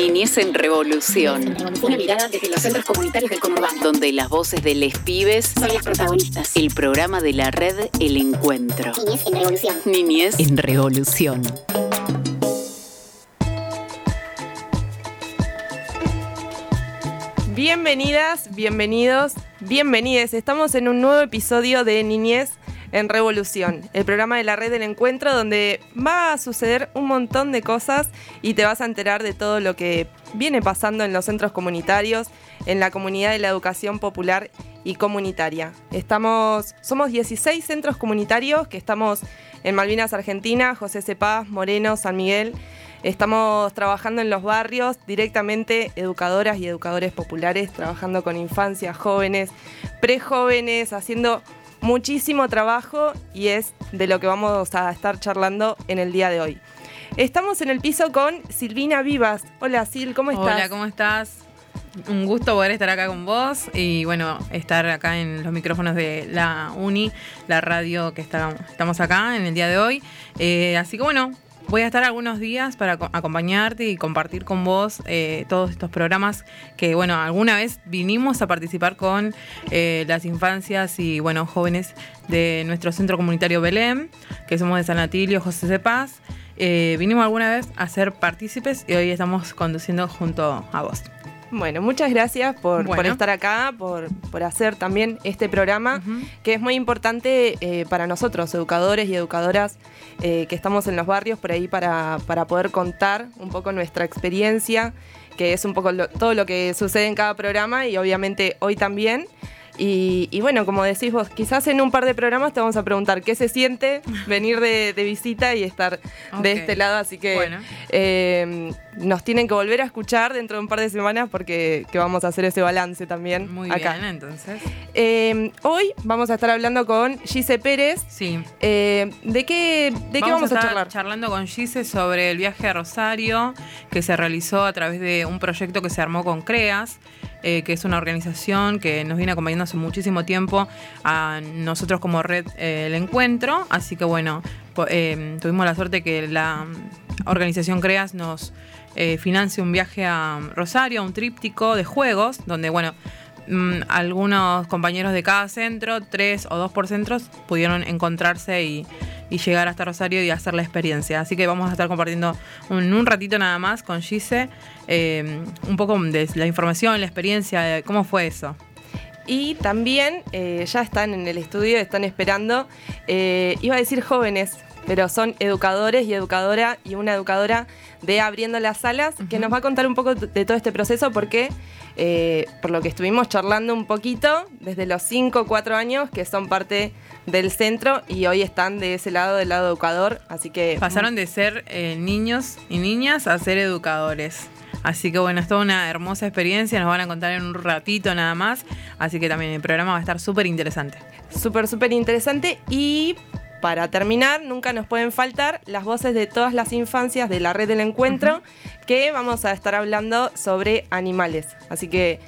Niñez en Revolución. Una mirada desde los centros comunitarios del conurbano. Donde las voces de les pibes son las protagonistas. El programa de la red El Encuentro. Niñez en Revolución. Niñez en Revolución. Bienvenidas, bienvenidos, bienvenides. Estamos en un nuevo episodio de Niñez en Revolución, el programa de la red del encuentro donde va a suceder un montón de cosas y te vas a enterar de todo lo que viene pasando en los centros comunitarios, en la comunidad de la educación popular y comunitaria. Estamos, somos 16 centros comunitarios que estamos en Malvinas, Argentina, José Cepaz, Moreno, San Miguel. Estamos trabajando en los barrios directamente, educadoras y educadores populares, trabajando con infancias, jóvenes, prejóvenes, haciendo muchísimo trabajo y es de lo que vamos a estar charlando en el día de hoy. Estamos en el piso con Silvina Vivas. Hola Sil, ¿cómo estás? Hola, ¿cómo estás? Un gusto poder estar acá con vos y bueno, estar acá en los micrófonos de la Uni, la radio que estamos acá en el día de hoy. Eh, así que bueno, voy a estar algunos días para acompañarte y compartir con vos eh, todos estos programas que, bueno, alguna vez vinimos a participar con eh, las infancias y, bueno, jóvenes de nuestro centro comunitario Belém, que somos de San Atilio, José de Paz. Eh, vinimos alguna vez a ser partícipes y hoy estamos conduciendo junto a vos. Bueno, muchas gracias por, estar acá, por, hacer también este programa, que es muy importante eh, para nosotros, educadores y educadoras eh, que estamos en los barrios, por ahí para, para poder contar un poco nuestra experiencia, que es un poco todo lo que sucede en cada programa y obviamente hoy también. Y, bueno, como decís vos, quizás en un par de programas te vamos a preguntar qué se siente venir de, visita y estar de este lado. Así que eh, nos tienen que volver a escuchar dentro de un par de semanas porque vamos a hacer ese balance también. Muy acá. bien, entonces. Eh, hoy vamos a estar hablando con Gise Pérez. Sí. Eh, ¿De qué, de vamos qué vamos a, estar charlando con Gise sobre el viaje a Rosario que se realizó a través de un proyecto que se armó con CREAS. Eh, que es una organización que nos viene acompañando hace muchísimo tiempo a nosotros como red eh, El Encuentro. Así que bueno, eh, tuvimos la suerte que la organización CREAS nos financie un viaje a Rosario, un tríptico de juegos, donde bueno, mm, algunos compañeros de cada centro, tres o dos por centros, pudieron encontrarse y llegar hasta Rosario y hacer la experiencia. Así que vamos a estar compartiendo un, un ratito nada más con Gise eh, un poco de la información, la experiencia, cómo fue eso. Y también eh, ya están en el estudio, están esperando, eh, iba a decir jóvenes, pero son educadores y educadora y una educadora de Abriendo las Salas, que nos va a contar un poco de todo este proceso porque, por lo que estuvimos charlando un poquito, desde los 5 o 4 años que son parte del centro y hoy están de ese lado, del lado educador, así que... Pasaron de ser eh, niños y niñas a ser educadores. Así que bueno, es toda una hermosa experiencia, nos van a contar en un ratito nada más, así que también el programa va a estar súper interesante. Súper, súper interesante y para terminar, nunca nos pueden faltar las voces de todas las infancias de la red del encuentro, que vamos a estar hablando sobre animales. Así que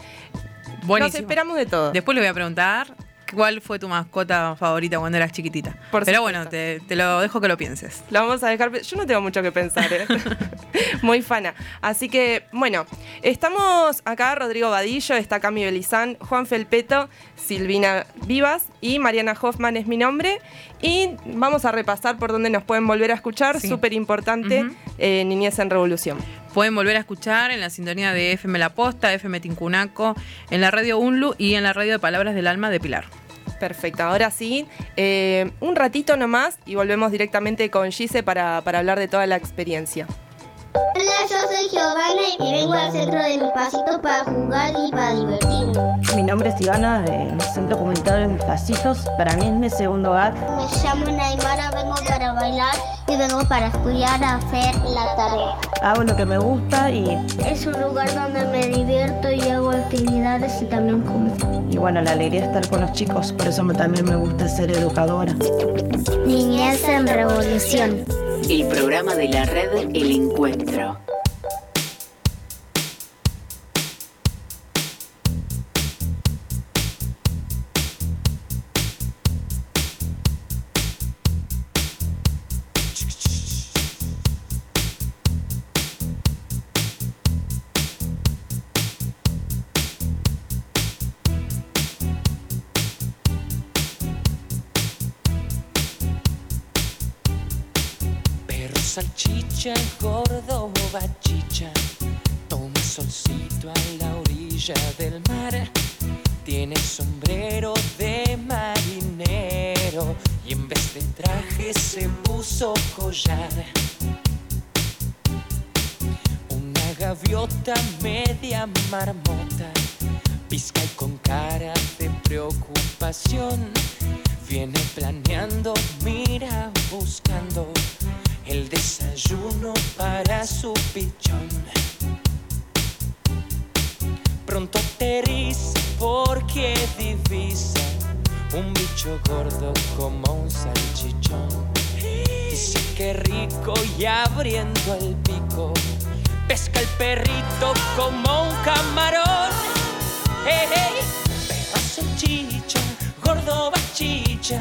nos esperamos de todo. Después le voy a preguntar ¿Cuál fue tu mascota favorita cuando eras chiquitita? Pero bueno, te, lo dejo que lo pienses. Lo vamos a dejar. Yo no tengo mucho que pensar, ¿eh? Muy fana. Así que, bueno, estamos acá, Rodrigo Vadillo, está Cami Belizán, Juan Felpeto, Silvina Vivas y Mariana Hoffman es mi nombre. Y vamos a repasar por dónde nos pueden volver a escuchar. Súper importante, eh, Niñez en Revolución. Pueden volver a escuchar en la sintonía de FM La Posta, FM Tincunaco, en la radio UNLU y en la radio de Palabras del Alma de Pilar. Perfecto, ahora sí, eh, un ratito nomás y volvemos directamente con Gise para, para hablar de toda la experiencia. Hola, yo soy Giovanna y vengo al centro de mi pasito para jugar y para divertirme. Mi nombre es Ivana, del Centro Comunitario de Mis Pasitos. Para mí es mi segundo hogar. Me llamo Naimara, vengo para bailar y vengo para estudiar a hacer la tarea. Hago lo que me gusta y... Es un lugar donde me divierto y hago actividades y también como. Y bueno, la alegría de estar con los chicos, por eso también me gusta ser educadora. Niñez en Revolución el programa de la red El Encuentro. Chicha, gordo bachicha. Toma solcito a la orilla del mar. Tiene sombrero de marinero y en vez de traje se puso collar. Una gaviota media marmota, pizca y con cara de preocupación. Viene planeando, mira, buscando el desayuno para su pichón. Pronto aterriza porque divisa un bicho gordo como un salchichón. Dice que rico y abriendo el pico, pesca el perrito como un camarón. Perro salchicha, gordo bachicha,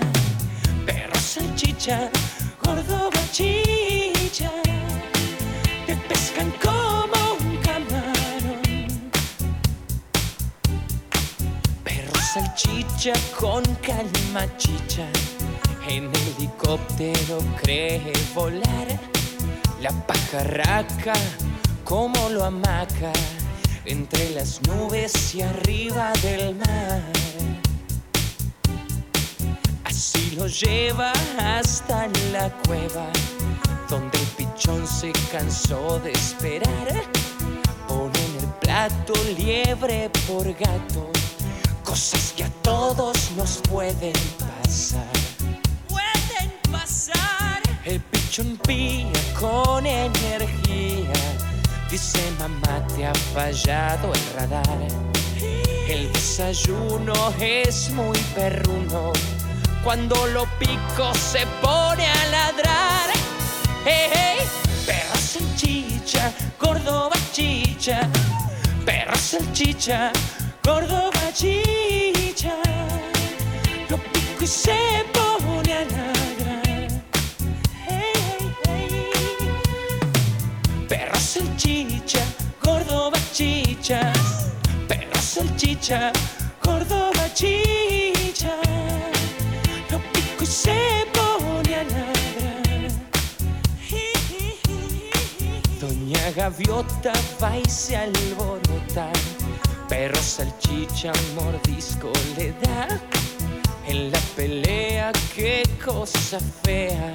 perro salchicha, gordo bachicha, te pescan como un camarón. Perro salchicha con calma chicha, en helicóptero cree volar. La pajarraca como lo amaca entre las nubes y arriba del mar. Así lo lleva hasta la cueva, donde el pichón se cansó de esperar. Pone en el plato liebre por gato, cosas que a todos nos pueden pasar. Pueden pasar. El pichón pía con energía. Dice mamá, te ha fallado el radar. El desayuno es muy perruno. Cuando lo pico se pone a ladrar. Hey, hey, perro salchicha, gordo bachicha. Perro salchicha, gordo bachicha. Lo pico y se pone a ladrar. Hey, hey. Perro salchicha, gordo bachicha. Perro salchicha, gordo bachicha. Se pone a. Doña Gaviota va y se alborota. Perro salchicha, mordisco le da. En la pelea, qué cosa fea.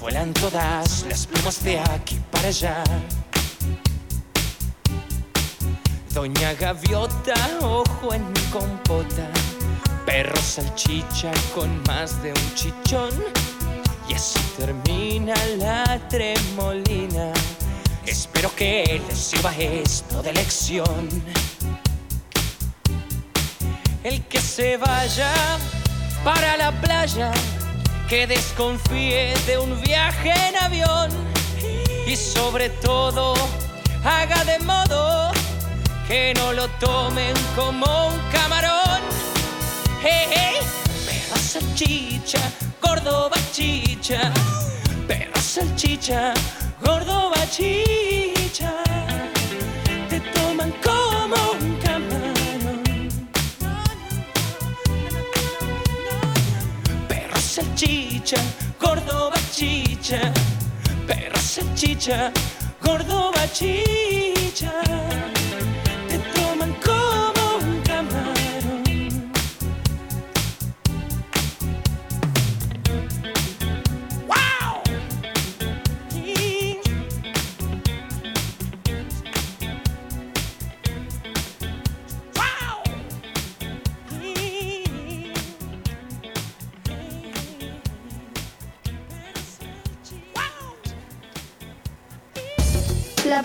Vuelan todas las plumas de aquí para allá. Doña Gaviota, ojo en compota. Perro salchicha con más de un chichón. Y así termina la tremolina. Espero que les sirva esto de lección. El que se vaya para la playa, que desconfíe de un viaje en avión. Y sobre todo, haga de modo que no lo tomen como un camarón. Hey, hey, perro salchicha, gordo bachicha, perro salchicha, gordo bachicha, te toman como un camarón. Perro salchicha, gordo bachicha, perro salchicha, gordo bachicha,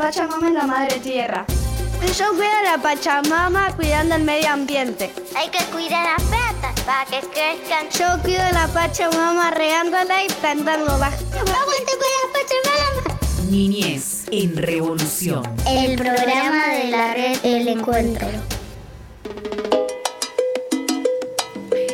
Pachamama es la madre tierra. Yo cuido a la Pachamama cuidando el medio ambiente. Hay que cuidar las plantas para que crezcan. Yo cuido a la Pachamama regándola y plantándola. ¡Aguante con la Pachamama! Niñez en revolución. El programa de la red El Encuentro.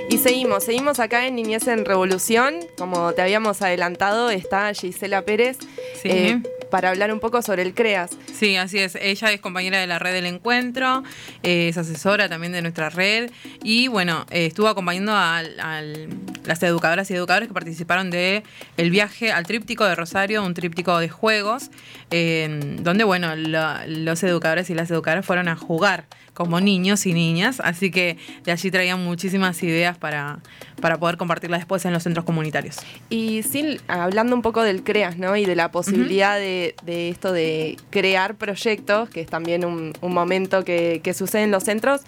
Y seguimos, seguimos acá en Niñez en Revolución. Como te habíamos adelantado, está Gisela Pérez. Sí. Eh, para hablar un poco sobre el CREAS. Sí, así es. Ella es compañera de la red del encuentro, eh, es asesora también de nuestra red y bueno, eh, estuvo acompañando a, las educadoras y educadores que participaron de el viaje al tríptico de Rosario, un tríptico de juegos, eh, donde bueno, lo- los educadores y las educadoras fueron a jugar como niños y niñas, así que de allí traían muchísimas ideas para, para poder compartirlas después en los centros comunitarios. Y Sil, hablando un poco del CREAS, ¿no? Y de la posibilidad de, de esto de crear proyectos, que es también un, un momento que, que sucede en los centros.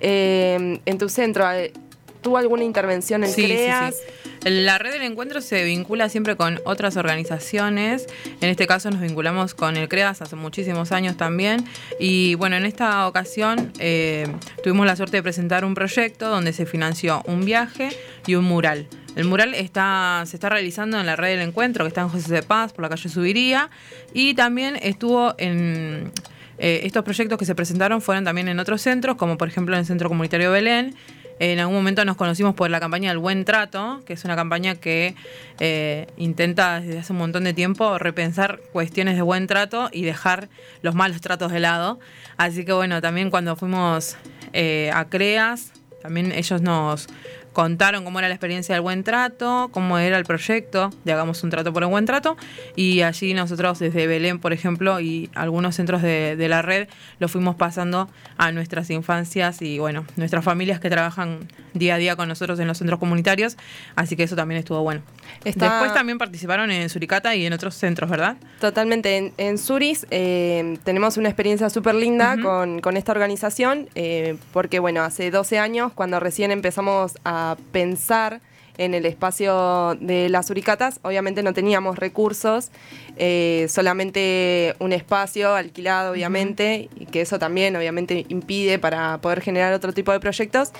eh, en tu centro, eh, ¿tuvo alguna intervención Sí, sí, CREAS? sí. La red del encuentro se vincula siempre con otras organizaciones. En este caso nos vinculamos con el CREAS hace muchísimos años también. Y bueno, en esta ocasión eh, tuvimos la suerte de presentar un proyecto donde se financió un viaje y un mural. El mural está, se está realizando en la red del encuentro, que está en José de Paz, por la calle Subiría. Y también estuvo en... eh, estos proyectos que se presentaron fueron también en otros centros, como por ejemplo en el Centro Comunitario Belén, en algún momento nos conocimos por la campaña del Buen Trato, que es una campaña que eh, intenta desde hace un montón de tiempo repensar cuestiones de buen trato y dejar los malos tratos de lado. Así que bueno, también cuando fuimos eh, a CREAS, también ellos nos contaron cómo era la experiencia del buen trato, cómo era el proyecto de Hagamos un trato por el buen trato. Y allí nosotros desde Belén, por ejemplo, y algunos centros de, de la red, lo fuimos pasando a nuestras infancias y bueno, nuestras familias que trabajan día a día con nosotros en los centros comunitarios. Así que eso también estuvo bueno. Está- Después también participaron en Suricata y en otros centros, ¿verdad? Totalmente. En, en Suris eh, tenemos una experiencia súper linda con esta organización, eh, porque bueno, hace 12 años, cuando recién empezamos a pensar en el espacio de las Suricatas, obviamente no teníamos recursos, eh, solamente un espacio alquilado, obviamente, y que eso también obviamente impide para poder generar otro tipo de proyectos.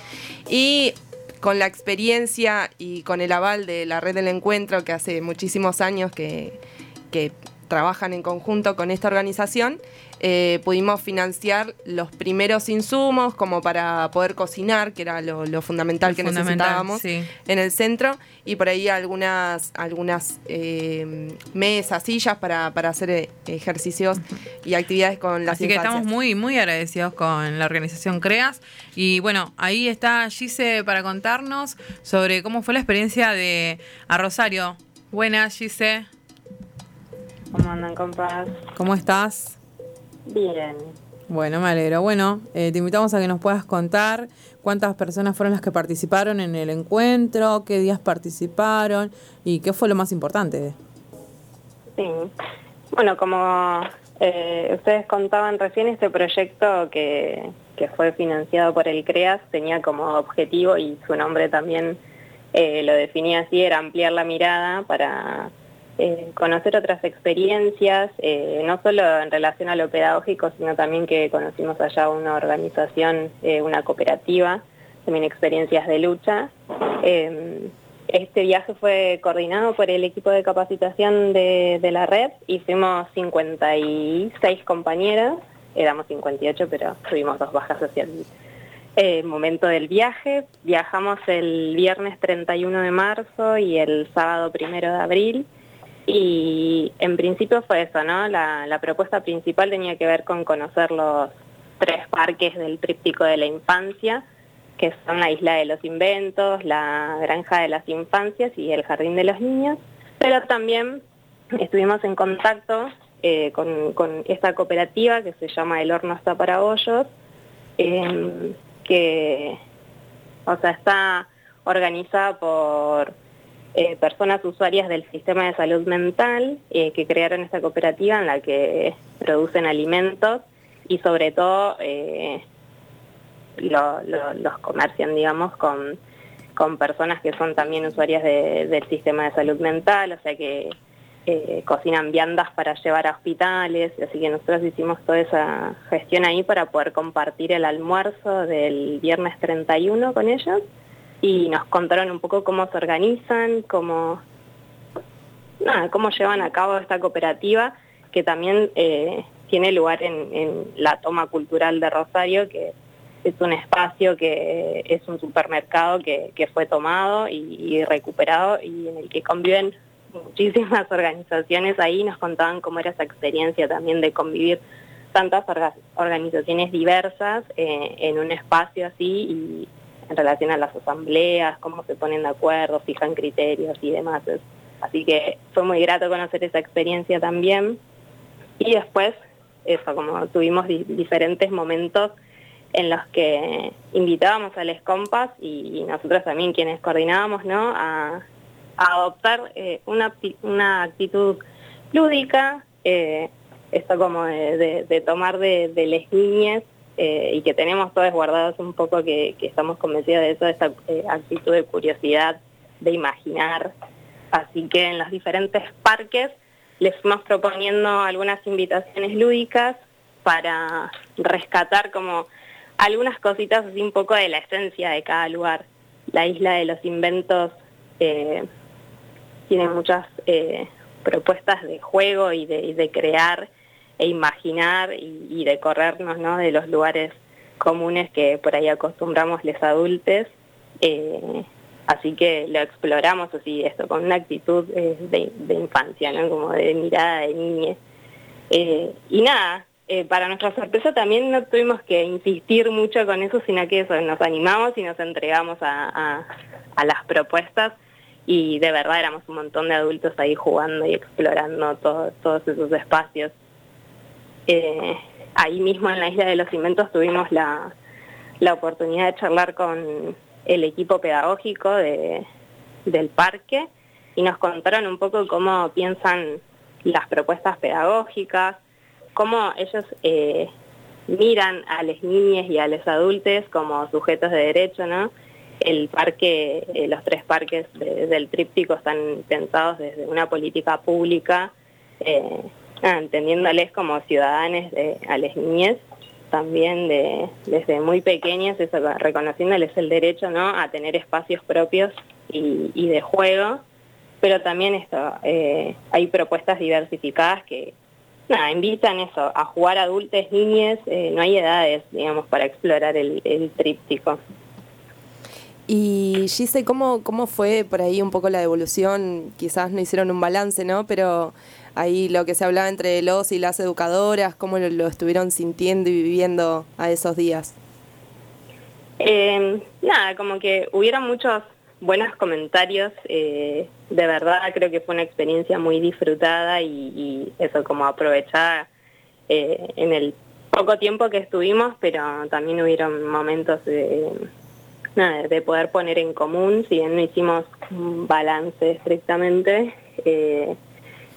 Y con la experiencia y con el aval de la red del encuentro, que hace muchísimos años que, que trabajan en conjunto con esta organización, eh, pudimos financiar los primeros insumos como para poder cocinar, que era lo, lo fundamental que Fundamental, necesitábamos sí. en el centro, y por ahí algunas, algunas eh, mesas, sillas para, para hacer eh, ejercicios y actividades con las Así que estamos muy, muy agradecidos con la organización CREAS. Y bueno, ahí está Gise para contarnos sobre cómo fue la experiencia de a Rosario. Buenas, Gise. ¿Cómo andan, compas? ¿Cómo estás? Bien. Bueno, me alegro. Bueno, eh, te invitamos a que nos puedas contar cuántas personas fueron las que participaron en el encuentro, qué días participaron y qué fue lo más importante. Sí. Bueno, como eh, ustedes contaban recién, este proyecto que, que fue financiado por el CREAS tenía como objetivo, y su nombre también eh, lo definía así, era ampliar la mirada para eh, conocer otras experiencias, eh, no solo en relación a lo pedagógico, sino también que conocimos allá una organización, eh, una cooperativa, también experiencias de lucha. Eh, este viaje fue coordinado por el equipo de capacitación de, la red y fuimos 56 compañeras, éramos 58 pero tuvimos dos bajas hacia el momento del viaje. Viajamos el viernes 31 de marzo y el sábado 1 de abril y en principio fue eso, ¿no? La, propuesta principal tenía que ver con conocer los tres parques del tríptico de la infancia, que son la Isla de los Inventos, la Granja de las Infancias y el Jardín de los Niños, pero también estuvimos en contacto eh, con, esta cooperativa que se llama El Horno Está para Bollos, eh, que o sea, está organizada por eh, personas usuarias del sistema de salud mental eh, que crearon esta cooperativa en la que producen alimentos y sobre todo eh, lo- lo- los comercian, digamos, con, con personas que son también usuarias de- del sistema de salud mental, o sea que cocinan viandas para llevar a hospitales, así que nosotros hicimos toda esa gestión ahí para poder compartir el almuerzo del viernes 31 con ellos y nos contaron un poco cómo se organizan, cómo, nada, cómo llevan a cabo esta cooperativa que también eh, tiene lugar en, la toma cultural de Rosario, que es un espacio que es un supermercado que, que fue tomado y, y recuperado y en el que conviven muchísimas organizaciones. Ahí, nos contaban cómo era esa experiencia también de convivir tantas organizaciones diversas eh, en un espacio así y en relación a las asambleas, cómo se ponen de acuerdo, fijan criterios y demás. Así que fue muy grato conocer esa experiencia también. Y después, eso, como tuvimos diferentes momentos en los que invitábamos a los compas y, nosotros también quienes coordinábamos, ¿no? A, adoptar eh, una, una actitud lúdica, eh, esto como de, tomar de, de las eh, y que tenemos todas guardadas un poco que, estamos convencidas de eso, de esta eh, actitud de curiosidad, de imaginar. Así que en los diferentes parques les fuimos proponiendo algunas invitaciones lúdicas para rescatar como algunas cositas así un poco de la esencia de cada lugar. La isla de los inventos eh, tiene muchas propuestas de juego y de crear e imaginar y, de corrernos ¿no? de los lugares comunes que por ahí acostumbramos los adultos. Eh, así que lo exploramos así, esto, con una actitud eh, de, infancia, ¿no? como de mirada de niñez. Eh, y nada, para nuestra sorpresa también no tuvimos que insistir mucho con eso, sino que eso, nos animamos y nos entregamos a, las propuestas y de verdad éramos un montón de adultos ahí jugando y explorando todos esos espacios. Eh, ahí mismo en la Isla de los Cimentos tuvimos la, oportunidad de charlar con el equipo pedagógico del parque y nos contaron un poco cómo piensan las propuestas pedagógicas, cómo ellos eh, miran a las niñas y a los adultos como sujetos de derecho, ¿no? El parque, eh, los tres parques del tríptico están pensados desde una política pública ah, entendiéndoles como ciudadanos de, a las niñez, también de, desde muy pequeñas, eso, reconociéndoles el derecho ¿no? a tener espacios propios y, de juego, pero también esto, eh, hay propuestas diversificadas que invitan eso, a jugar adultos, niñas, eh, no hay edades, digamos, para explorar el, el tríptico. Y Gise, ¿cómo, ¿cómo fue por ahí un poco la devolución? Quizás no hicieron un balance, ¿no? Pero ahí lo que se hablaba entre los y las educadoras, cómo lo, estuvieron sintiendo y viviendo a esos días. Eh, nada, como que hubieron muchos buenos comentarios, eh, de verdad creo que fue una experiencia muy disfrutada y, eso como aprovechada eh, en el poco tiempo que estuvimos, pero también hubieron momentos de, de poder poner en común, si bien no hicimos un balance estrictamente, eh,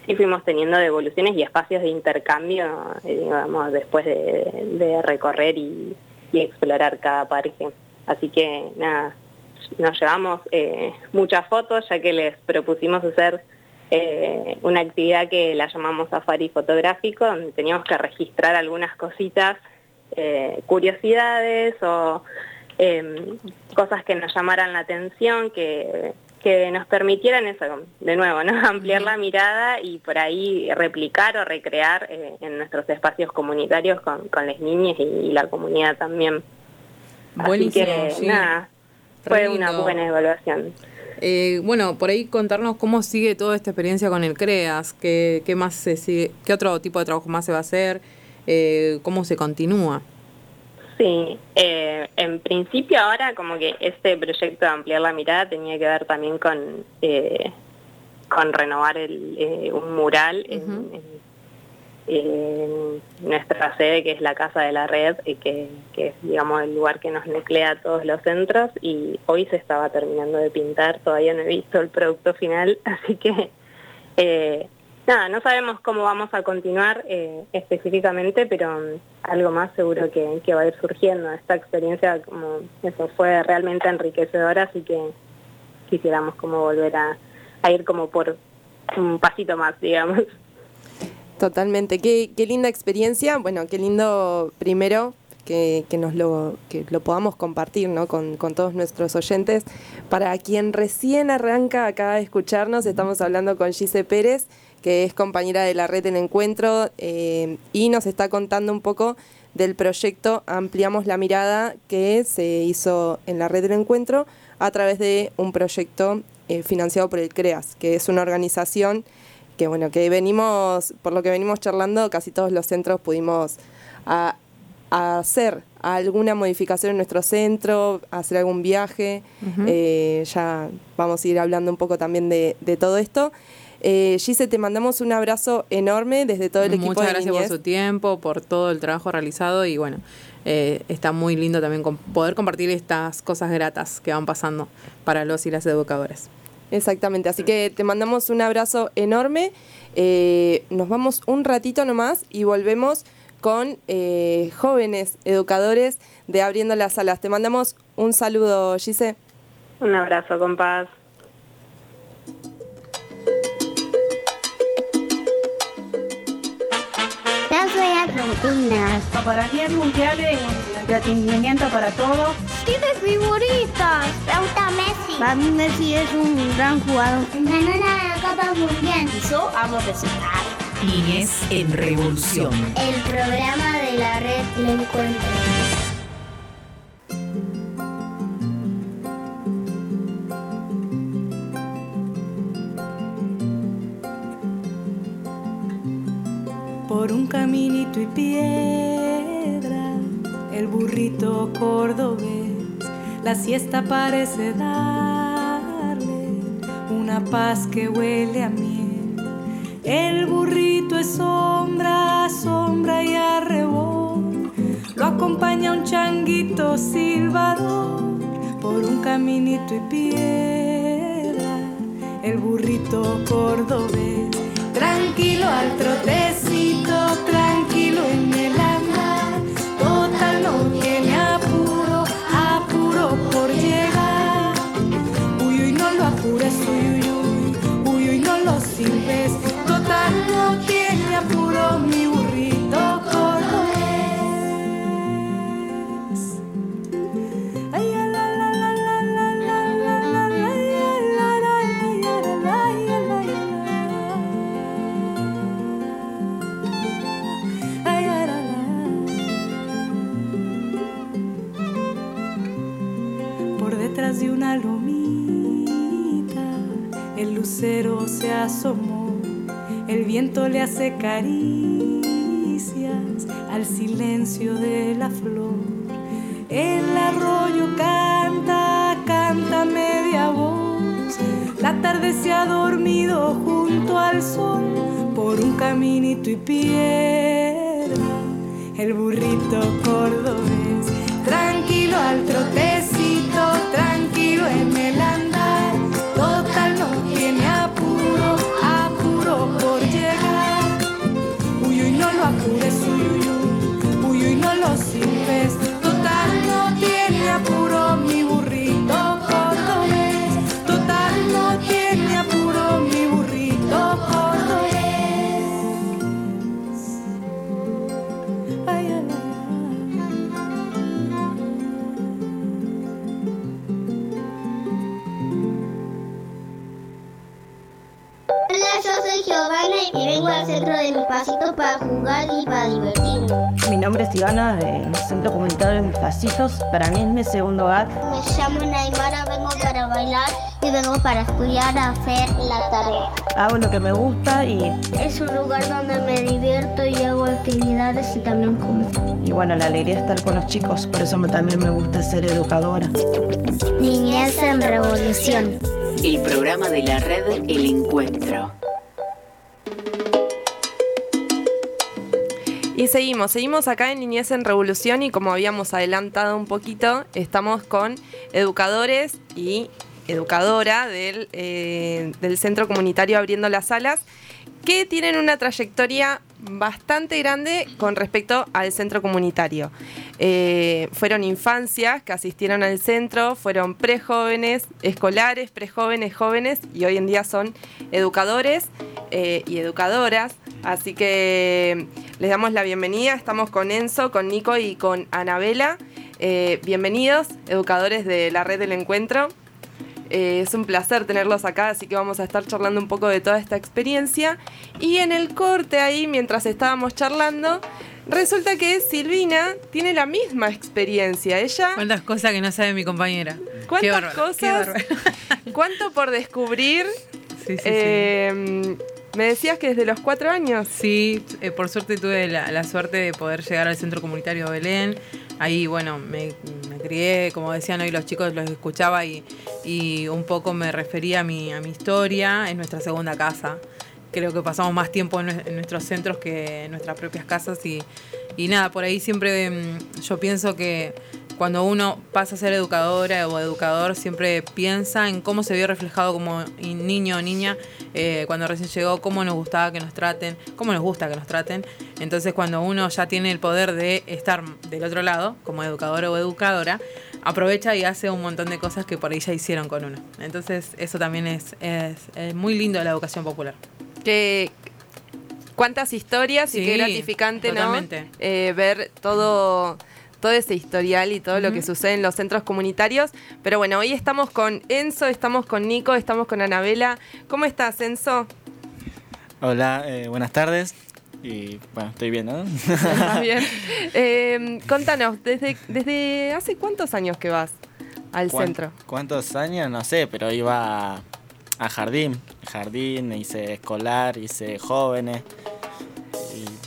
sí fuimos teniendo devoluciones y espacios de intercambio, eh, digamos, después de, recorrer y, explorar cada parque. Así que nada, nos llevamos eh, muchas fotos ya que les propusimos hacer eh, una actividad que la llamamos safari fotográfico, donde teníamos que registrar algunas cositas, curiosidades o cosas que nos llamaran la atención, que que nos permitieran eso, de nuevo, ¿no? ampliar la mirada y por ahí replicar o recrear eh, en nuestros espacios comunitarios con, las niñas y, la comunidad también. Buenísimo, Así que, nada, fue una buena evaluación. Eh, bueno, por ahí contarnos cómo sigue toda esta experiencia con el CREAS, qué, qué más se sigue, qué otro tipo de trabajo más se va a hacer, eh, cómo se continúa. Sí, eh, en principio ahora como que este proyecto de ampliar la mirada tenía que ver también con, eh, con renovar el, eh, un mural en, nuestra sede, que es la Casa de la Red, que, que, es digamos el lugar que nos nuclea a todos los centros y hoy se estaba terminando de pintar, todavía no he visto el producto final, así que Nada, no sabemos cómo vamos a continuar eh, específicamente, pero mm, algo más seguro que, va a ir surgiendo. Esta experiencia como fue realmente enriquecedora, así que quisiéramos como volver a, ir como por un pasito más, digamos. Totalmente, qué, qué linda experiencia. Bueno, qué lindo primero que, nos lo, que lo podamos compartir ¿no? con, con, todos nuestros oyentes. Para quien recién arranca acá a escucharnos, estamos hablando con Gise Pérez, que es compañera de la red en encuentro eh, y nos está contando un poco del proyecto Ampliamos la Mirada que se hizo en la red del encuentro a través de un proyecto eh, financiado por el CREAS, que es una organización que bueno, que venimos, por lo que venimos charlando, casi todos los centros pudimos a, a hacer alguna modificación en nuestro centro, hacer algún viaje. Eh, ya vamos a ir hablando un poco también de, de todo esto. Eh, Gise, te mandamos un abrazo enorme desde todo el equipo Muchas gracias Niñez. por su tiempo, por todo el trabajo realizado y bueno, eh, está muy lindo también con- poder compartir estas cosas gratas que van pasando para los y las educadoras. Exactamente, así que te mandamos un abrazo enorme. Eh, nos vamos un ratito nomás y volvemos con eh, jóvenes educadores de Abriendo las Salas. Te mandamos un saludo, Gise. Un abrazo, compás. Rutinas. Aparatías mundiales, entretenimiento para todos. ¿Tienes figuritas? Pregunta Messi. Para mí Messi es un gran jugador. Ganó la Copa Mundial. Y yo amo recitar. Niñez en Revolución. El programa de la red lo encuentro. Piedra, el burrito cordobés, la siesta parece darle una paz que huele a miel. El burrito es sombra, sombra y arrebol, lo acompaña un changuito silbador por un caminito y piedra, el burrito cordobés. Tranquilo al trotecito, el viento le hace caricias al silencio de la flor. El arroyo canta, canta media voz. La tarde se ha dormido junto al sol por un caminito y piedra. El burrito cordobés, tranquilo al trotecito, tranquilo en para jugar y para divertirme. Mi nombre es Ivana, del Centro Comunitario de Mis Pasitos. Para mí es mi segundo hogar. Me llamo Naimara, vengo para bailar y vengo para estudiar a hacer la tarea. Hago lo que me gusta y, Es un lugar donde me divierto y hago actividades y también como. y bueno, la alegría de estar con los chicos. Por eso también me gusta ser educadora. Niñez en revolución. El programa de la red El Encuentro. Y seguimos, seguimos acá en Niñez en Revolución y como habíamos adelantado un poquito, estamos con educadores y educadora del, eh, del Centro Comunitario Abriendo las Salas, que tienen una trayectoria bastante grande con respecto al centro comunitario. Eh, fueron infancias que asistieron al centro, fueron prejóvenes, escolares, prejóvenes, jóvenes y hoy en día son educadores eh, y educadoras. Así que les damos la bienvenida. Estamos con Enzo, con Nico y con Anabela. Eh, bienvenidos, educadores de la red del encuentro. Eh, es un placer tenerlos acá, así que vamos a estar charlando un poco de toda esta experiencia. Y en el corte ahí, mientras estábamos charlando, resulta que Silvina tiene la misma experiencia. Ella ¿Cuántas cosas que no sabe mi compañera? ¿Cuántas Qué bárbaro, qué cosas? ¿Cuánto por descubrir? Sí, sí, Eh, Me decías que desde los cuatro años. Sí, eh, por suerte tuve la, suerte de poder llegar al Centro Comunitario Belén. Ahí, bueno, me, crié, como decían hoy los chicos, los escuchaba y, y un poco me refería a mi, a mi historia. Es nuestra segunda casa. Creo que pasamos más tiempo en, en nuestros centros que en nuestras propias casas y, y nada, por ahí siempre mm, yo pienso que cuando uno pasa a ser educadora o educador, siempre piensa en cómo se vio reflejado como niño o niña eh, cuando recién llegó, cómo nos gustaba que nos traten, cómo nos gusta que nos traten. Entonces, cuando uno ya tiene el poder de estar del otro lado, como educador o educadora, aprovecha y hace un montón de cosas que por ahí ya hicieron con uno. Entonces, eso también es, es, es muy lindo de la educación popular. Que cuántas historias y qué gratificante, totalmente. ¿no? Eh, ver todo todo ese historial y todo lo que sucede en los centros comunitarios. Pero bueno, hoy estamos con Enzo, estamos con Nico, estamos con Anabela. ¿Cómo estás, Enzo? Hola, eh, buenas tardes. Y bueno, estoy bien, ¿no? ¿Estás bien? Eh, contanos, ¿desde, ¿desde hace cuántos años que vas al ¿Cuán- centro? ¿Cuántos años? No sé, pero iba a, a jardín. Jardín, hice escolar, hice jóvenes.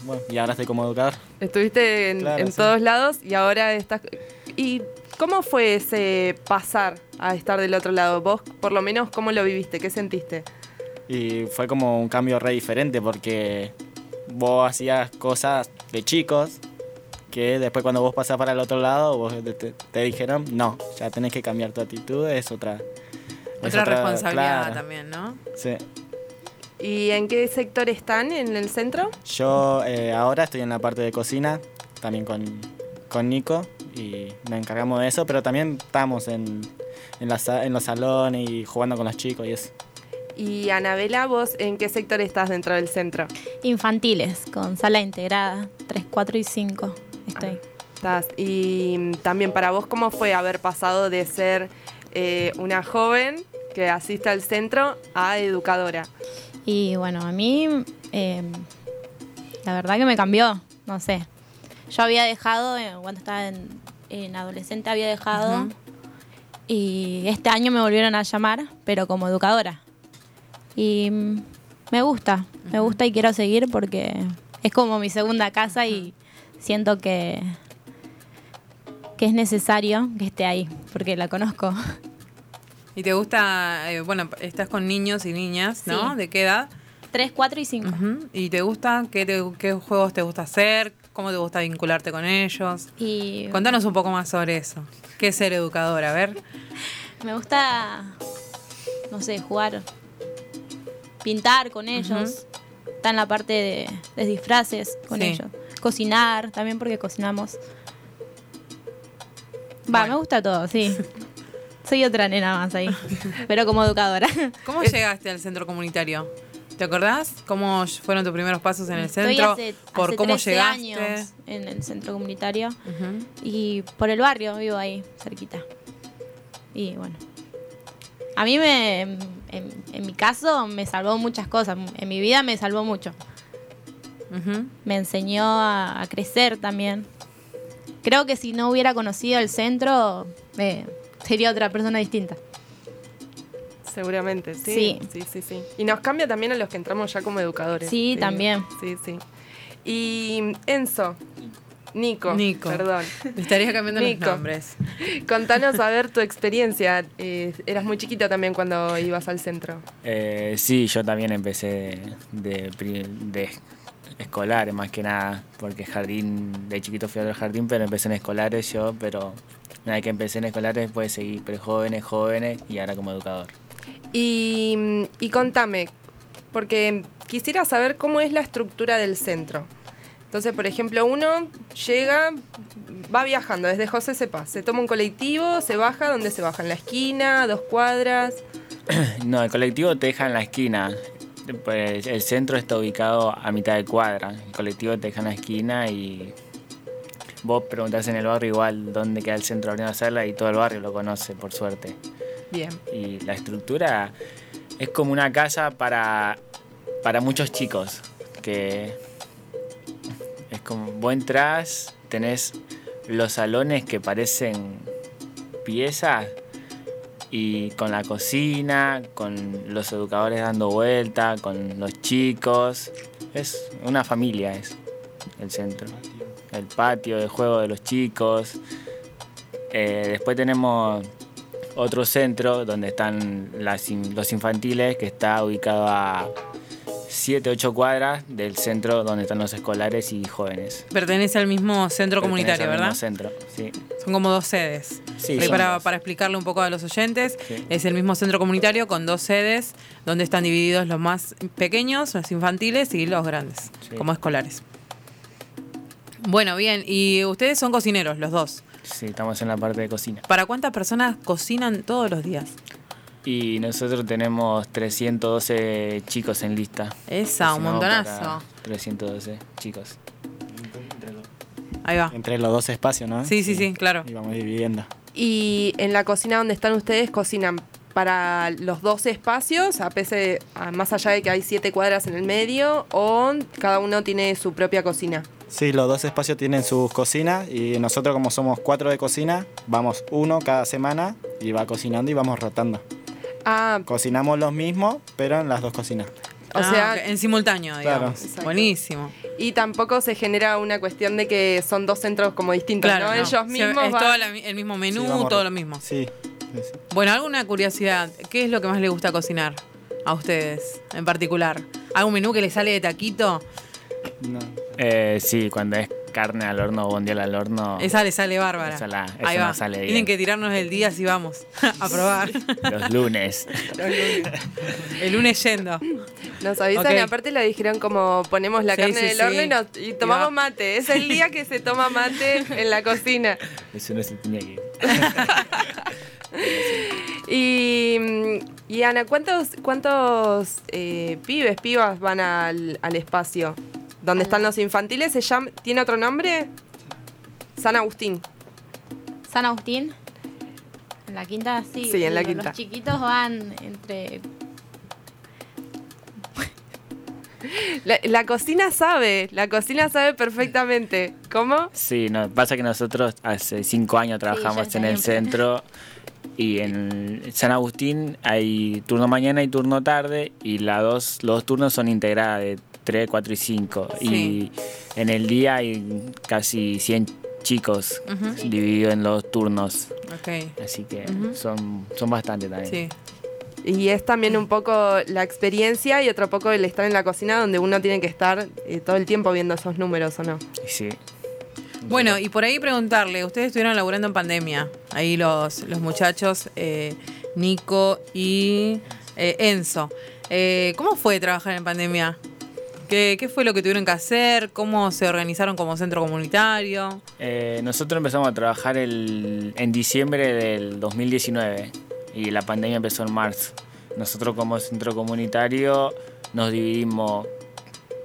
Y bueno, y ahora estoy como educador. Estuviste en, Claro, en sí. todos lados y ahora estás... ¿Y cómo fue ese pasar a estar del otro lado? Vos, por lo menos, ¿cómo lo viviste? ¿Qué sentiste? Y fue como un cambio re diferente porque vos hacías cosas de chicos que después cuando vos pasás para el otro lado, vos te, te- te dijeron, no, ya tenés que cambiar tu actitud, es otra... es Otra responsabilidad claro, también, ¿no? Sí. ¿Y en qué sector están en el centro? Yo eh, ahora estoy en la parte de cocina, también con, con Nico, y nos encargamos de eso, pero también estamos en, en, la en los salones y jugando con los chicos y eso. Y Anabela, ¿vos en qué sector estás dentro del centro? Infantiles, con sala integrada, 3, 4 y 5 estoy. Estás. Y mm, también para vos, ¿cómo fue haber pasado de ser eh, una joven que asiste al centro a educadora? Y bueno, a mí eh, la verdad que me cambió, no sé. Yo había dejado, eh, cuando estaba en, en adolescente había dejado y este año me volvieron a llamar, pero como educadora. Y me gusta, me gusta y quiero seguir porque es como mi segunda casa y siento que, que es necesario que esté ahí, porque la conozco. ¿Y te gusta, eh, bueno, estás con niños y niñas, ¿no? Sí. ¿De qué edad? 3, 4 y 5. Ujú. ¿Y te gusta? ¿Qué, te- qué juegos te gusta hacer? ¿Cómo te gusta vincularte con ellos? Y Contanos un poco más sobre eso. ¿Qué es ser educadora? A ver. Me gusta, no sé, jugar, pintar con ellos. Está en la parte de, de disfraces con Sí. ellos. Cocinar también porque cocinamos. Va, me gusta todo, sí. Soy otra nena más ahí, pero como educadora. ¿Cómo llegaste al centro comunitario? ¿Te acordás? ¿Cómo fueron tus primeros pasos en el centro? hace, ¿Por hace cómo 13 llegaste? años en el centro comunitario y por el barrio vivo ahí, cerquita. Y bueno, a mí me, en, en mi caso me salvó muchas cosas, en mi vida me salvó mucho. Me enseñó a, a crecer también. Creo que si no hubiera conocido el centro, eh, sería otra persona distinta. Seguramente, sí. Sí. Sí, sí, sí. Y nos cambia también a los que entramos ya como educadores. Sí, también. Sí, sí. Y Enzo, Nico, Nico. perdón. Te estaría cambiando Nico. los nombres. Contanos a ver tu experiencia. Eh, eras muy chiquito también cuando ibas al centro. Eh, sí, yo también empecé de, pri- de escolares más que nada, porque jardín, de chiquito fui al jardín, pero empecé en escolares yo, pero una vez que empecé en escolares después seguí prejóvenes, jóvenes y ahora como educador. Y, y contame, porque quisiera saber cómo es la estructura del centro. Entonces, por ejemplo, uno llega, va viajando desde José Sepa, se toma un colectivo, se baja, ¿dónde se baja? ¿En la esquina? ¿Dos cuadras? No, el colectivo te deja en la esquina. Pues el centro está ubicado a mitad de cuadra. El colectivo te deja en la esquina y vos preguntás en el barrio igual dónde queda el centro de la Sala y todo el barrio lo conoce, por suerte. Bien. Y la estructura es como una casa para, para muchos chicos. Que es como, vos entrás, tenés los salones que parecen piezas y con la cocina, con los educadores dando vuelta, con los chicos. Es una familia, es el centro. El patio de juego de los chicos. Eh, después tenemos otro centro donde están las los infantiles que está ubicado a 7, 8 cuadras del centro donde están los escolares y jóvenes. Pertenece al mismo centro Pertenece comunitario, al mismo ¿verdad? centro, sí. Son como dos sedes. Sí, para, para explicarle un poco a los oyentes, Sí. es el mismo centro comunitario con dos sedes donde están divididos los más pequeños, los infantiles y los grandes, Sí. como escolares. Bueno, bien, y ustedes son cocineros, los dos. Sí, estamos en la parte de cocina. ¿Para cuántas personas cocinan todos los días? Y nosotros tenemos 312 chicos en lista. Esa, un montonazo. para 312 chicos. Ahí va. Entre los dos espacios, ¿no? Sí, sí, sí, claro. Y vamos dividiendo. Y en la cocina donde están ustedes, cocinan para los dos espacios, a pese, a- más allá de que hay siete cuadras en el medio, o cada uno tiene su propia cocina. Sí, los dos espacios tienen sus cocinas y nosotros como somos cuatro de cocina, vamos uno cada semana y va cocinando y vamos rotando. Ah, Cocinamos los mismos, pero en las dos cocinas. o Ah, sea, ok, en simultáneo, Claro. digamos. Exacto. Buenísimo. y tampoco se genera una cuestión de que son dos centros como distintos, Claro, ¿no? no. Ellos mismos es van- todo la el mismo menú, Sí, todo lo mismo. Sí, sí, sí. Bueno, alguna curiosidad, ¿qué es lo que más les gusta cocinar a ustedes en particular? ¿Algún menú que les sale de taquito? No. Eh, sí, cuando es carne al horno o bondiola al horno, Esa le sale bárbara. Esa la- esa Ahí no va. sale bien. Tienen que tirarnos el día si vamos a probar. los lunes. el lunes yendo. Nos avisan y aparte lo dijeron como ponemos la Sí, carne sí, en el sí. horno y, nos- y tomamos mate. Es el día que se toma mate en la cocina. Eso no se tenía que ir. Y, y Ana, ¿cuántos, cuántos eh, pibes, pibas van al, al espacio? ¿Dónde están los infantiles? ¿Se llama, ¿Tiene otro nombre? San Agustín. San Agustín. En la quinta, sí. Sí, en la quinta. Los chiquitos van entre. La, la cocina sabe, la cocina sabe perfectamente. ¿Cómo? Sí, no, pasa que nosotros hace cinco años trabajamos en el centro y en San Agustín hay turno mañana y turno tarde y la dos, los dos turnos son integrados de 3, 4 y 5. Sí. Y en el día hay casi 100 chicos Ujú. divididos en los turnos. Así que son, son bastante también. sí. Y es también un poco la experiencia y otro poco el estar en la cocina donde uno tiene que estar eh, todo el tiempo viendo esos números, ¿o no? Sí. Bueno, y por ahí preguntarle, ustedes estuvieron laburando en pandemia, ahí los, los muchachos, eh, Nico y eh, Enzo. Eh, ¿Cómo fue trabajar en pandemia? ¿Qué, ¿Qué fue lo que tuvieron que hacer? ¿Cómo se organizaron como centro comunitario? Eh, nosotros empezamos a trabajar el- en diciembre del 2019 y la pandemia empezó en marzo. Nosotros como centro comunitario nos dividimos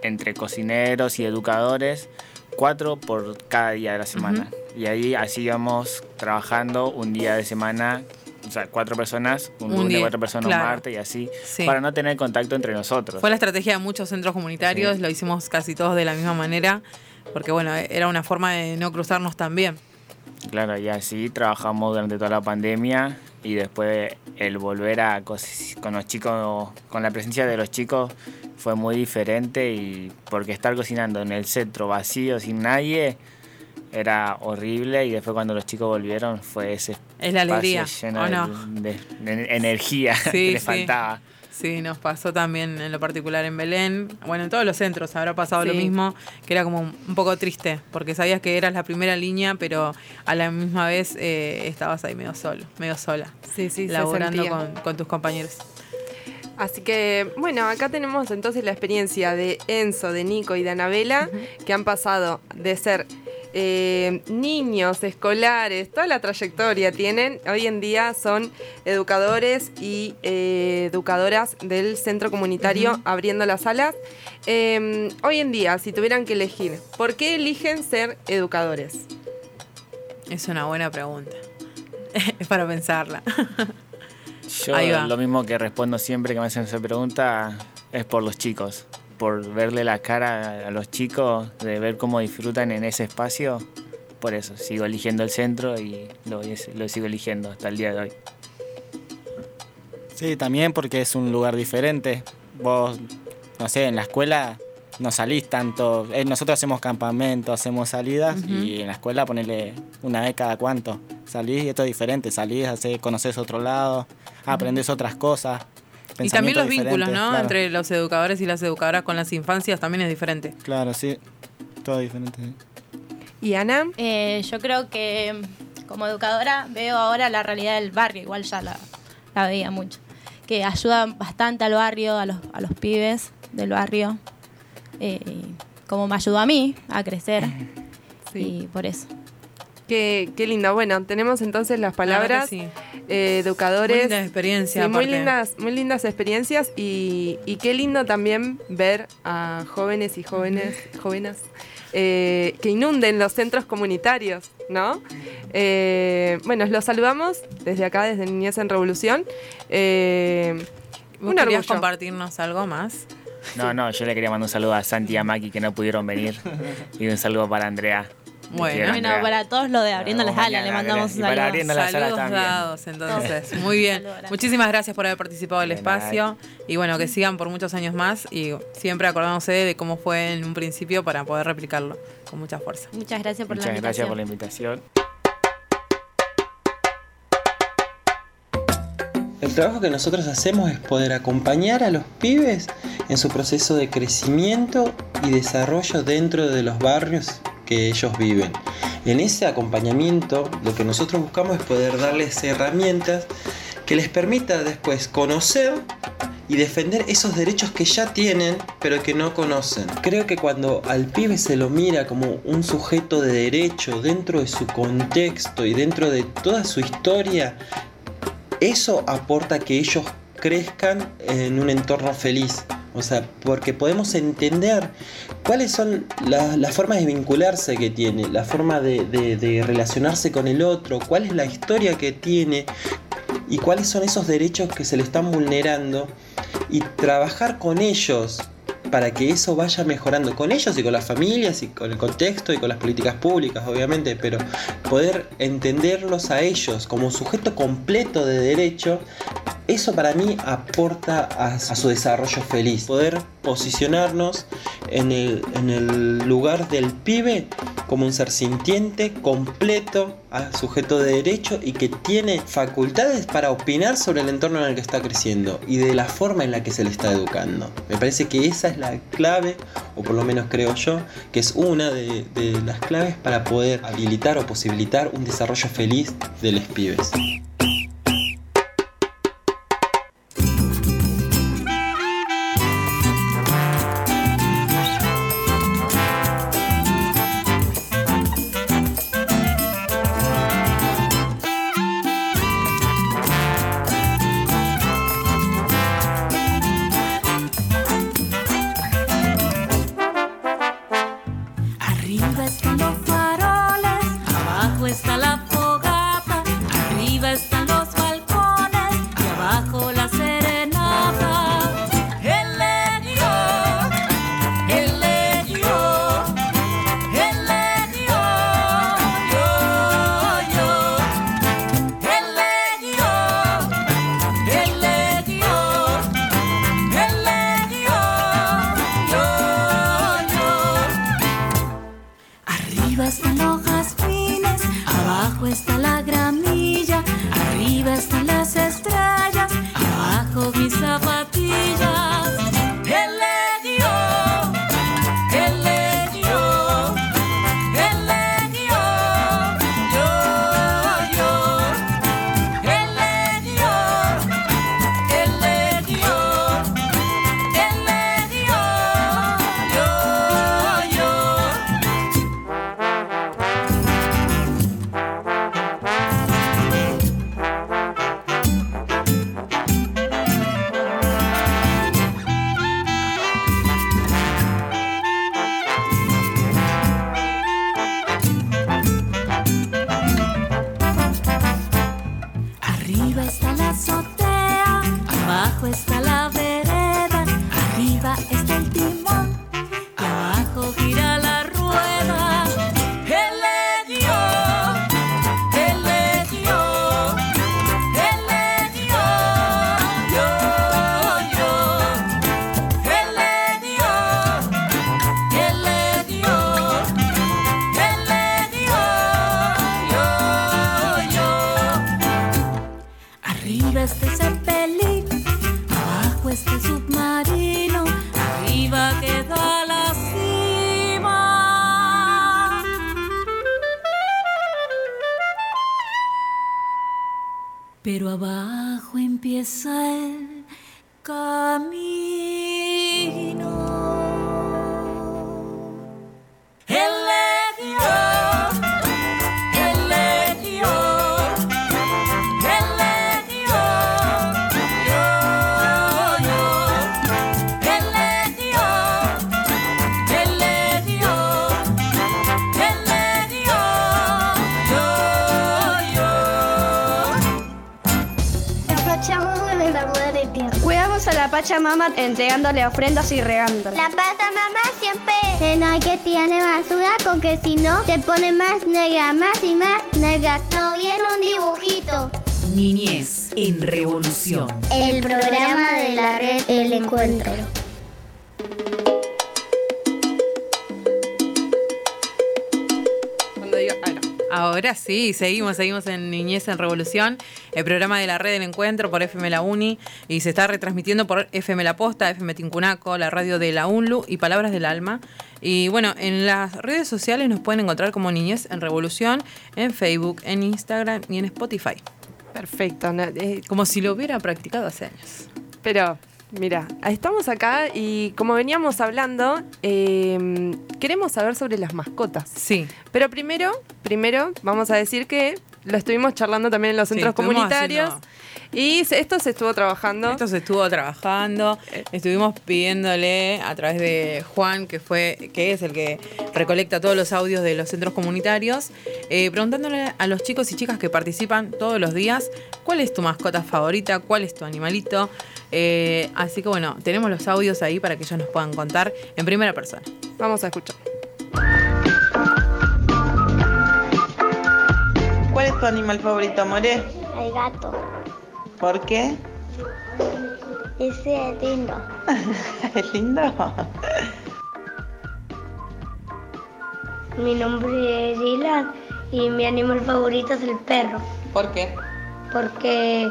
entre cocineros y educadores, cuatro por cada día de la semana. Y ahí así íbamos trabajando un día de semana, sea, cuatro personas, un, Un lunes, día, cuatro personas claro. un martes y así, Sí. para no tener contacto entre nosotros. Fue la estrategia de muchos centros comunitarios, Sí. lo hicimos casi todos de la misma manera, porque bueno, era una forma de no cruzarnos tan bien. Claro, y así trabajamos durante toda la pandemia y después el volver a co- con los chicos, con la presencia de los chicos fue muy diferente y porque estar cocinando en el centro vacío sin nadie era horrible y después cuando los chicos volvieron fue ese Es la espacio alegría, lleno ¿o de- no? de, de energía Sí, que le sí. faltaba. Sí, nos pasó también en lo particular en Belén. Bueno, en todos los centros habrá pasado lo mismo, que era como un poco triste, porque sabías que eras la primera línea, pero a la misma vez eh, estabas ahí medio solo, medio sola, Sí, sí, se laburando sentía. con, con tus compañeros. Así que, bueno, acá tenemos entonces la experiencia de Enzo, de Nico y de Anabela, que han pasado de ser eh, niños, escolares, toda la trayectoria tienen. Hoy en día son educadores y eh, educadoras del centro comunitario abriendo las salas. Eh, hoy en día, si tuvieran que elegir, ¿por qué eligen ser educadores? Es una buena pregunta. es para pensarla. Yo lo mismo que respondo siempre que me hacen esa pregunta es por los chicos, por verle la cara a los chicos, de ver cómo disfrutan en ese espacio. Por eso sigo eligiendo el centro y lo, lo sigo eligiendo hasta el día de hoy. Sí, también porque es un lugar diferente. Vos, no sé, en la escuela no salís tanto. eh, nosotros hacemos campamentos, hacemos salidas y en la escuela ponele una vez cada cuánto. Salís y esto es diferente. Salís, hacés, conoces otro lado, aprendes otras cosas. Y también los vínculos, ¿no? claro. Entre los educadores y las educadoras con las infancias también es diferente. Claro, sí. Todo diferente. sí. ¿Y Ana? Eh, yo creo que como educadora veo ahora la realidad del barrio, igual ya la, la veía mucho, que ayuda bastante al barrio, a los, a los pibes del barrio, eh, como me ayudó a mí a crecer y por eso. Qué, qué lindo. Bueno, tenemos entonces las palabras sí. eh, educadores. Muy linda experiencia, Sí, muy lindas, muy lindas experiencias y, y qué lindo también ver a jóvenes y jóvenes, jóvenes eh, que inunden los centros comunitarios, ¿no? Eh, bueno, los saludamos desde acá, desde Niñez en Revolución. Eh, ¿Vos un querías orgullo. compartirnos algo más? No, no, yo le quería mandar un saludo a Santi y a Maki que no pudieron venir. Y un saludo para Andrea. Bueno. Bueno, para todos los de Abriendo las Alas, le mandamos un para saludo. Abriendo las Alas Saludos también. dados, entonces. Muy bien. Muchísimas gracias por haber participado del espacio. Y bueno, que sigan por muchos años más. Y siempre acordándose de cómo fue en un principio para poder replicarlo con mucha fuerza. Muchas gracias por la Muchas gracias invitación. por la invitación. El trabajo que nosotros hacemos es poder acompañar a los pibes en su proceso de crecimiento y desarrollo dentro de los barrios ellos viven. En ese acompañamiento lo que nosotros buscamos es poder darles herramientas que les permita después conocer y defender esos derechos que ya tienen pero que no conocen. Creo que cuando al pibe se lo mira como un sujeto de derecho dentro de su contexto y dentro de toda su historia, eso aporta que ellos crezcan en un entorno feliz. O sea, porque podemos entender cuáles son la- las formas de vincularse que tiene, la forma de relacionarse con el otro, cuál es la historia que tiene y cuáles son esos derechos que se le están vulnerando y trabajar con ellos para que eso vaya mejorando con ellos y con las familias y con el contexto y con las políticas públicas, obviamente, pero poder entenderlos a ellos como sujeto completo de derecho, eso para mí aporta a, su desarrollo feliz. Poder posicionarnos en el, lugar del pibe como un ser sintiente, completo, sujeto de derecho y que tiene facultades para opinar sobre el entorno en el que está creciendo y de la forma en la que se le está educando. Me parece que esa es la clave, o por lo menos creo yo, que es una de, de las claves para poder habilitar o posibilitar un desarrollo feliz de los pibes. be one. Abajo empieza el Pachamama entregándole ofrendas y regándola. La Pachamama siempre no que tiene basura porque si no se pone más negra, más y más negra. No viene un dibujito. Niñez en revolución. El programa de la red El Encuentro. Ahora sí, seguimos, seguimos en Niñez en Revolución, el programa de la red del encuentro por FM La Uni y se está retransmitiendo por FM La Posta, FM Tincunaco, la radio de la UNLU y Palabras del Alma. Y bueno, en las redes sociales nos pueden encontrar como Niñez en Revolución, en Facebook, en Instagram y en Spotify. Perfecto. eh, Como si lo hubiera practicado hace años. Pero, mira, estamos acá y como veníamos hablando, eh, queremos saber sobre las mascotas. Sí. Pero primero, primero vamos a decir que lo estuvimos charlando también en los Sí, centros estuvimos comunitarios. haciendo- Y esto se estuvo trabajando. Esto se estuvo trabajando, estuvimos pidiéndole a través de Juan, que fue, que es el que recolecta todos los audios de los centros comunitarios, eh, preguntándole a los chicos y chicas que participan todos los días cuál es tu mascota favorita, cuál es tu animalito. Eh, así que bueno, tenemos los audios ahí para que ellos nos puedan contar en primera persona. Vamos a escuchar. ¿Cuál es tu animal favorito, More? El gato. ¿Por qué? Ese es lindo. ¿Es lindo? Mi nombre es Dylan y mi animal favorito es el perro. ¿Por qué? Porque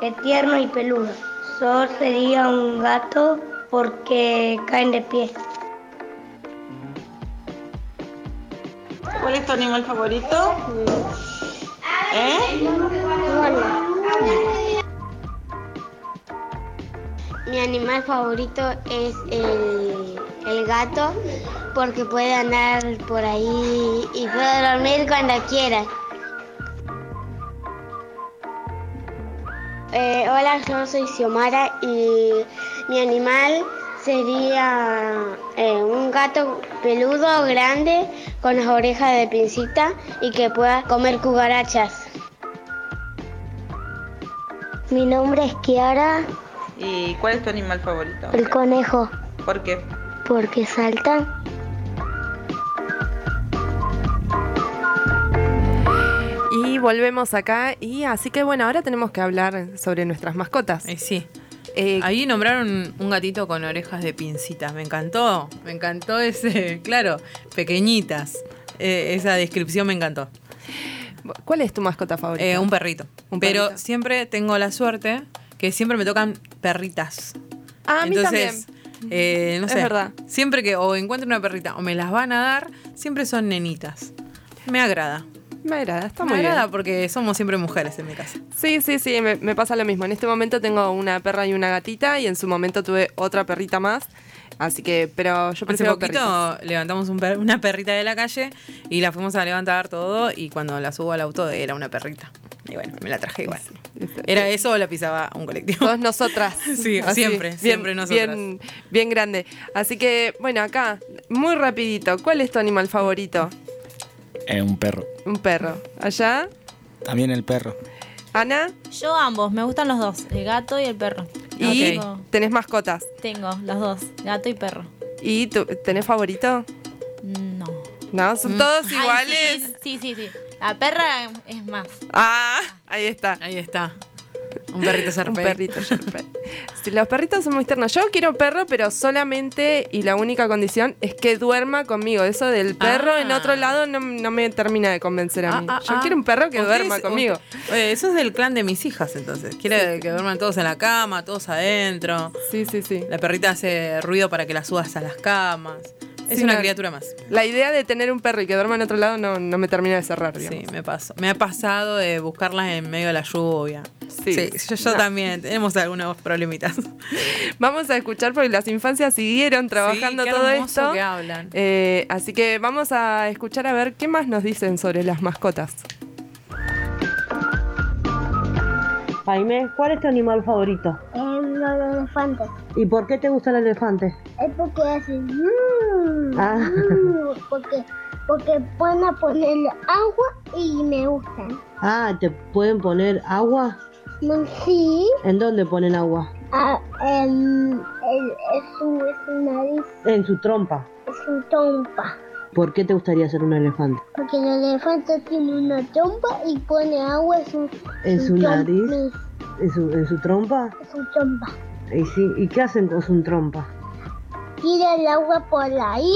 es tierno y peludo. Sol sería un gato porque caen de pie. ¿Cuál es tu animal favorito? ¿Eh? Mi animal favorito es el, el gato porque puede andar por ahí y puede dormir cuando quiera. Eh, hola, yo soy Xiomara y mi animal sería eh, un gato peludo grande con las orejas de pincita y que pueda comer cucarachas. Mi nombre es Kiara, ¿Y cuál es tu animal favorito? el conejo, ¿Por qué? porque salta. Y volvemos acá. Y así que bueno, ahora tenemos que hablar sobre nuestras mascotas. Eh, sí. Eh, Ahí nombraron un gatito con orejas de pincitas. Me encantó. Me encantó ese, claro, pequeñitas. Eh, esa descripción me encantó. ¿Cuál es tu mascota favorita? Eh, un perrito. ¿Un Pero perrito? siempre tengo la suerte que siempre me tocan perritas. Ah, a mí Entonces, eh, no Es sé. verdad. Siempre que o encuentro una perrita o me las van a dar, siempre son nenitas. Me agrada. Me agrada, está me muy agrada bien. porque somos siempre mujeres en mi casa. Sí, sí, sí, me, me pasa lo mismo. En este momento tengo una perra y una gatita y en su momento tuve otra perrita más. Así que, pero yo Hace prefiero poquito perritos. levantamos un per- una perrita de la calle y la fuimos a levantar todo y cuando la subo al auto era una perrita. Y bueno, me la traje igual. ¿Era eso o la pisaba un colectivo? Todas nosotras. Sí, Así, siempre, bien- siempre nosotras. Bien, bien grande. Así que, bueno, acá, muy rapidito. ¿Cuál es tu animal favorito? Eh, un perro. Un perro. ¿Allá? También el perro. ¿Ana? Yo ambos, me gustan los dos, el gato y el perro. Y tenés mascotas. tengo los dos, gato y perro. ¿Y tú, tenés favorito? No. No, son Mm. todos Ay, iguales. sí, sí, sí, sí. La perra es más. Ah, ahí está. Ahí está. Un perrito Un Sharpei. perrito. Sí, los perritos son muy tiernos. Yo quiero perro, pero solamente y la única condición es que duerma conmigo. Eso del perro en otro lado no, no me termina de convencer a Ah, mí. ah, Yo ah. quiero un perro que duerma conmigo. usted- Oye, eso es del clan de mis hijas, entonces. Quiere que duerman todos en la cama, todos adentro. Sí, sí, sí. La perrita hace ruido para que la subas a las camas. Es Sí, una no. criatura más. La idea de tener un perro y que duerma en otro lado no, no me termina de cerrar, digamos. Sí, me pasó. Me ha pasado de buscarlas en medio de la lluvia. Sí. Sí, yo, yo No. también. Tenemos algunos problemitas. Vamos a escuchar porque las infancias siguieron trabajando qué todo esto. que hablan. Eh, así que vamos a escuchar a ver qué más nos dicen sobre las mascotas. Jaime, ¿cuál es tu animal favorito? El elefante. ¿Y por qué te gusta el elefante? Es porque hace. mm, Ah. mm, porque, porque pueden ponerle agua y me gustan. Ah, ¿te pueden poner agua? Sí. ¿En dónde ponen agua? Ah, el- es, su, es su nariz, En su trompa. es su trompa. ¿Por qué te gustaría ser un elefante? Porque el elefante tiene una trompa y pone agua en su, ¿En su nariz? ¿En su, en su trompa? en su trompa. ¿Y, sí, ¿Y qué hacen con su trompa? Tira el agua por ahí.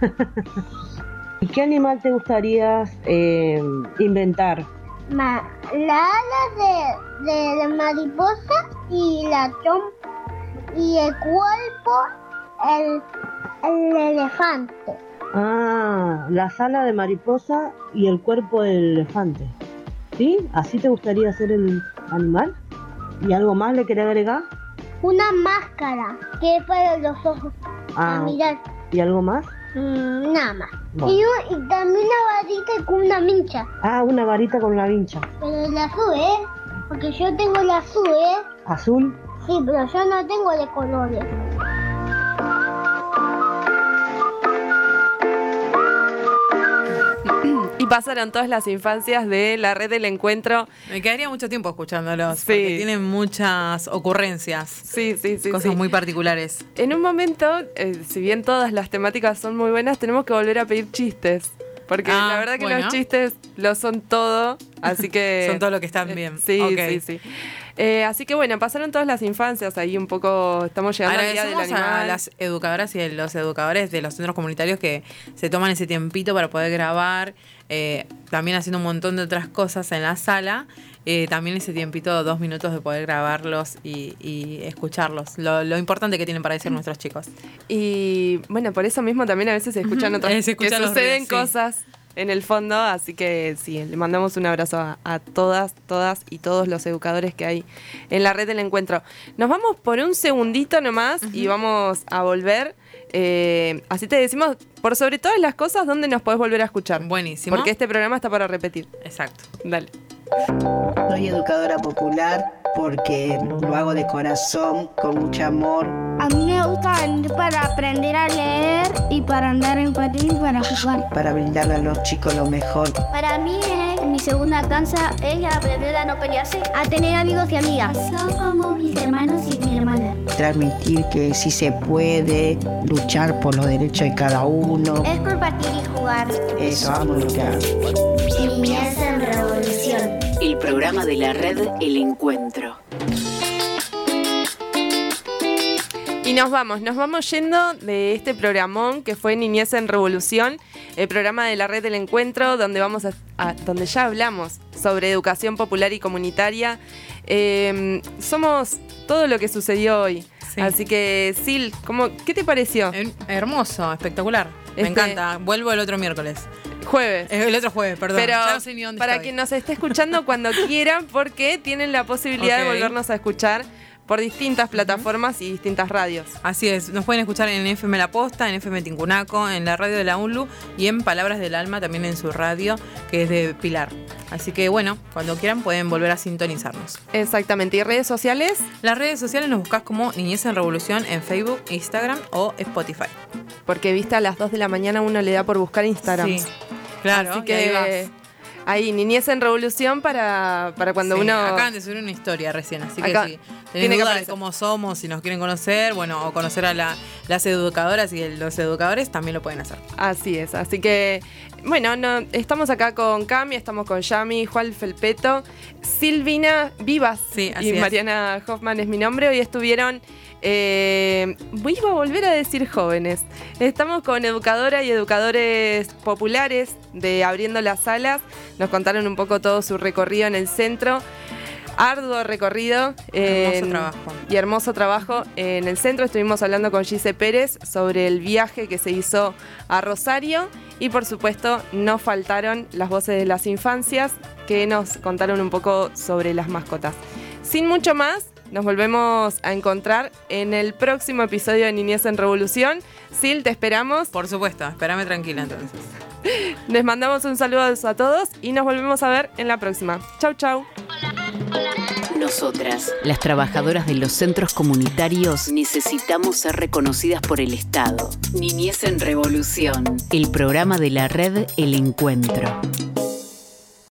¿Y qué animal te gustaría eh, inventar? Ma- la ala de, de la mariposa y la trompa y el cuerpo el, el elefante. Ah, la sala de mariposa y el cuerpo del elefante. ¿Sí? ¿Así te gustaría ser el animal? ¿Y algo más le querés agregar? Una máscara que es para los ojos. Ah, A mirar. ¿Y algo más? Mm, nada más. Bueno. Y, y también una varita con una mincha. Ah, una varita con la vincha. Pero el azul, ¿eh? Porque yo tengo el azul, ¿eh? ¿Azul? Sí, pero yo no tengo de colores. Y pasaron todas las infancias de la red del encuentro. Me quedaría mucho tiempo escuchándolos. Porque tienen muchas ocurrencias. Sí, sí, sí. Cosas sí. muy particulares. En un momento, eh, si bien todas las temáticas son muy buenas, tenemos que volver a pedir chistes. Porque Ah, la verdad que bueno. los chistes lo son todo, así que... Son todo lo que están Eh, bien. Sí, Ok. sí, sí. Eh, así que bueno, pasaron todas las infancias ahí un poco, estamos llegando al día del animal. a las educadoras y a los educadores de los centros comunitarios que se toman ese tiempito para poder grabar, eh, también haciendo un montón de otras cosas en la sala. eh, también ese tiempito, dos minutos de poder grabarlos y, y escucharlos. Lo, lo importante que tienen para decir nuestros chicos. Y bueno, por eso mismo también a veces se escuchan otras eh, se escuchan que los suceden sí. cosas en el fondo, así que sí, le mandamos un abrazo a, a todas, todas y todos los educadores que hay en la red del encuentro. Nos vamos por un segundito nomás y vamos a volver. Eh, así te decimos, por sobre todas las cosas, ¿dónde nos podés volver a escuchar? Buenísimo. Porque este programa está para repetir. Exacto. Dale. Soy educadora popular porque lo hago de corazón, con mucho amor. A mí me gusta venir para aprender a leer y para andar en patín y para jugar. para brindarle a los chicos lo mejor. Para mí, eh, mi segunda cansa es aprender a no pelearse, a tener amigos y amigas. Son como mis hermanos y mi hermana. Transmitir que sí se puede luchar por los derechos de cada uno. Es compartir y jugar. Eso amo lo que hago. Niñez en revolución. El programa de la red El Encuentro. Y nos vamos, nos vamos yendo de este programón que fue Niñez en Revolución, el programa de la red del encuentro, donde vamos a, a- donde ya hablamos sobre educación popular y comunitaria. Eh, somos todo lo que sucedió hoy. Así que, Sil, ¿cómo, ¿qué te pareció? Hermoso, espectacular. Me Este- encanta. Vuelvo el otro miércoles. Jueves. Eh, El otro jueves, perdón. Pero Ya no sé ni dónde para estoy. quien nos esté escuchando cuando quieran, porque tienen la posibilidad de volvernos a escuchar por distintas plataformas y distintas radios. Así es, nos pueden escuchar en FM La Posta, en FM Tincunaco, en la radio de la UNLU y en Palabras del Alma también en su radio, que es de Pilar. Así que bueno, cuando quieran pueden volver a sintonizarnos. Exactamente. ¿Y redes sociales? Las redes sociales nos buscas como Niñez en Revolución en Facebook, Instagram o Spotify. Porque viste a las 2 de la mañana uno le da por buscar Instagram. Sí, claro, Así que ahí niñez en revolución para, para cuando Sí, uno. Acaban de subir una historia recién, así que Acá si tiene tienen que duda de cómo somos, si nos quieren conocer, bueno, o conocer a la- las educadoras y los educadores, también lo pueden hacer. Así es, así que bueno, no, estamos acá con Cami, estamos con Yami, Juan Felpeto, Silvina Vivas Sí, así y es. Mariana Hoffman es mi nombre. Hoy estuvieron, eh, voy a volver a decir jóvenes. Estamos con educadora y educadores populares de Abriendo las Salas. Nos contaron un poco todo su recorrido en el centro. arduo recorrido Hermoso trabajo. y hermoso trabajo. En el centro estuvimos hablando con Gise Pérez sobre el viaje que se hizo a Rosario y por supuesto no faltaron las voces de las infancias que nos contaron un poco sobre las mascotas. Sin mucho más, nos volvemos a encontrar en el próximo episodio de Niñez en Revolución. Sil, te esperamos. Por supuesto, espérame tranquila entonces. Les mandamos un saludo a todos y nos volvemos a ver en la próxima. Chau, chau. Nosotras, las trabajadoras de los centros comunitarios, necesitamos ser reconocidas por el Estado. Niñez en Revolución, el programa de la red El Encuentro.